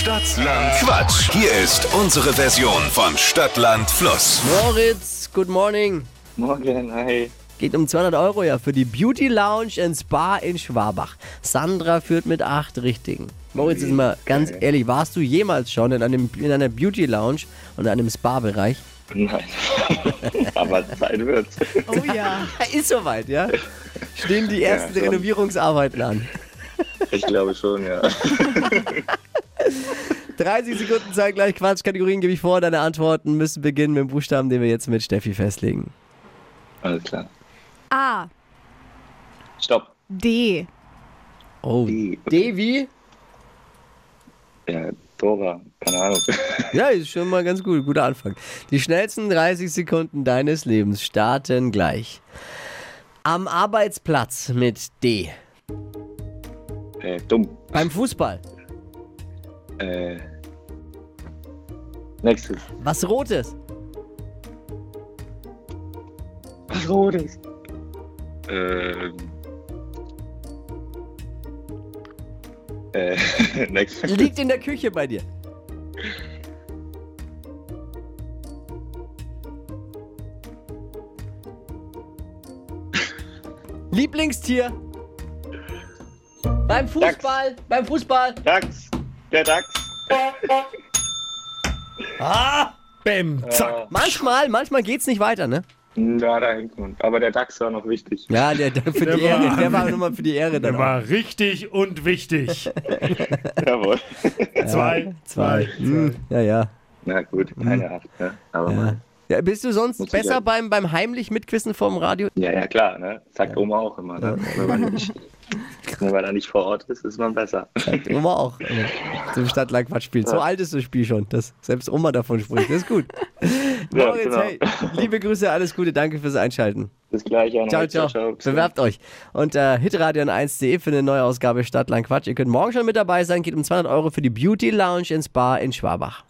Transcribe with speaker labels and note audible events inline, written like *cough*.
Speaker 1: Stadtland Quatsch. Hier ist unsere Version von Stadtland Fluss.
Speaker 2: Moritz, good morning.
Speaker 3: Morgen, hi.
Speaker 2: Geht um 200 Euro ja für die Beauty Lounge and Spa in Schwabach. Sandra führt mit acht Richtigen. Moritz, ist mal ganz ehrlich, warst du jemals schon in, einem, in einer Beauty Lounge und einem Spa-Bereich?
Speaker 3: Nein. *laughs* Aber Zeit wird's. *laughs*
Speaker 4: Oh ja. *laughs*
Speaker 2: Ist soweit, ja? Stehen die ersten
Speaker 3: schon.
Speaker 2: Renovierungsarbeiten an.
Speaker 3: Ich glaube schon, ja.
Speaker 2: 30 Sekunden Zeit gleich Quatschkategorien gebe ich vor. Deine Antworten müssen beginnen mit dem Buchstaben, den wir jetzt mit Steffi festlegen.
Speaker 3: Alles klar.
Speaker 4: A.
Speaker 3: Stopp.
Speaker 4: D.
Speaker 2: Oh,
Speaker 3: Die-
Speaker 2: D wie?
Speaker 3: Ja, Dora, keine Ahnung. *laughs*
Speaker 2: Ja, ist schon mal ganz gut. Guter Anfang. Die schnellsten 30 Sekunden deines Lebens starten gleich. Am Arbeitsplatz mit D.
Speaker 3: Äh, dumm.
Speaker 2: Beim Fußball.
Speaker 3: Äh, nächstes.
Speaker 2: Was Rotes.
Speaker 3: Was Rotes? Ähm. Äh, *laughs* nächstes.
Speaker 2: Liegt in der Küche bei dir. Lieblingstier. Beim Fußball. Beim Fußball.
Speaker 3: Dachs. Der Dachs.
Speaker 5: Ah, bäm, zack.
Speaker 3: Ja,
Speaker 2: Manchmal, manchmal geht's nicht weiter, ne?
Speaker 3: ja, da hängt man. Aber der Dachs war noch wichtig.
Speaker 2: Ja, der, der für
Speaker 5: Der
Speaker 2: die
Speaker 5: war-
Speaker 2: Ehre, der war nochmal für die Ehre.
Speaker 5: Der war richtig und wichtig. *laughs*
Speaker 3: Jawohl.
Speaker 5: Zwei,
Speaker 2: Zwei. Hm, ja, ja.
Speaker 3: Na gut, keine Acht, ne? Aber
Speaker 2: ja.
Speaker 3: mal.
Speaker 2: ja. Bist du sonst
Speaker 3: Muss
Speaker 2: besser beim, beim heimlich mitquissen vom Radio?
Speaker 3: Ja, ja, klar, ne? Sagt Oma auch immer, ne? *laughs* Wenn, man da nicht vor Ort ist, ist man besser.
Speaker 2: Oma auch. Zum Stadtlandquatsch spielt. So alt ist das Spiel schon, dass selbst Oma davon spricht. Das ist gut. *laughs*
Speaker 3: Ja,
Speaker 2: Moritz,
Speaker 3: genau.
Speaker 2: hey, liebe Grüße, alles Gute, danke fürs Einschalten.
Speaker 3: Bis gleich, Jan.
Speaker 2: Ciao, ciao. Bewerbt euch. Und äh, hitradio 1.de für eine neue Ausgabe Stadtland Quatsch. Ihr könnt morgen schon mit dabei sein. Geht um 200 Euro für die Beauty Lounge ins Bar in Schwabach.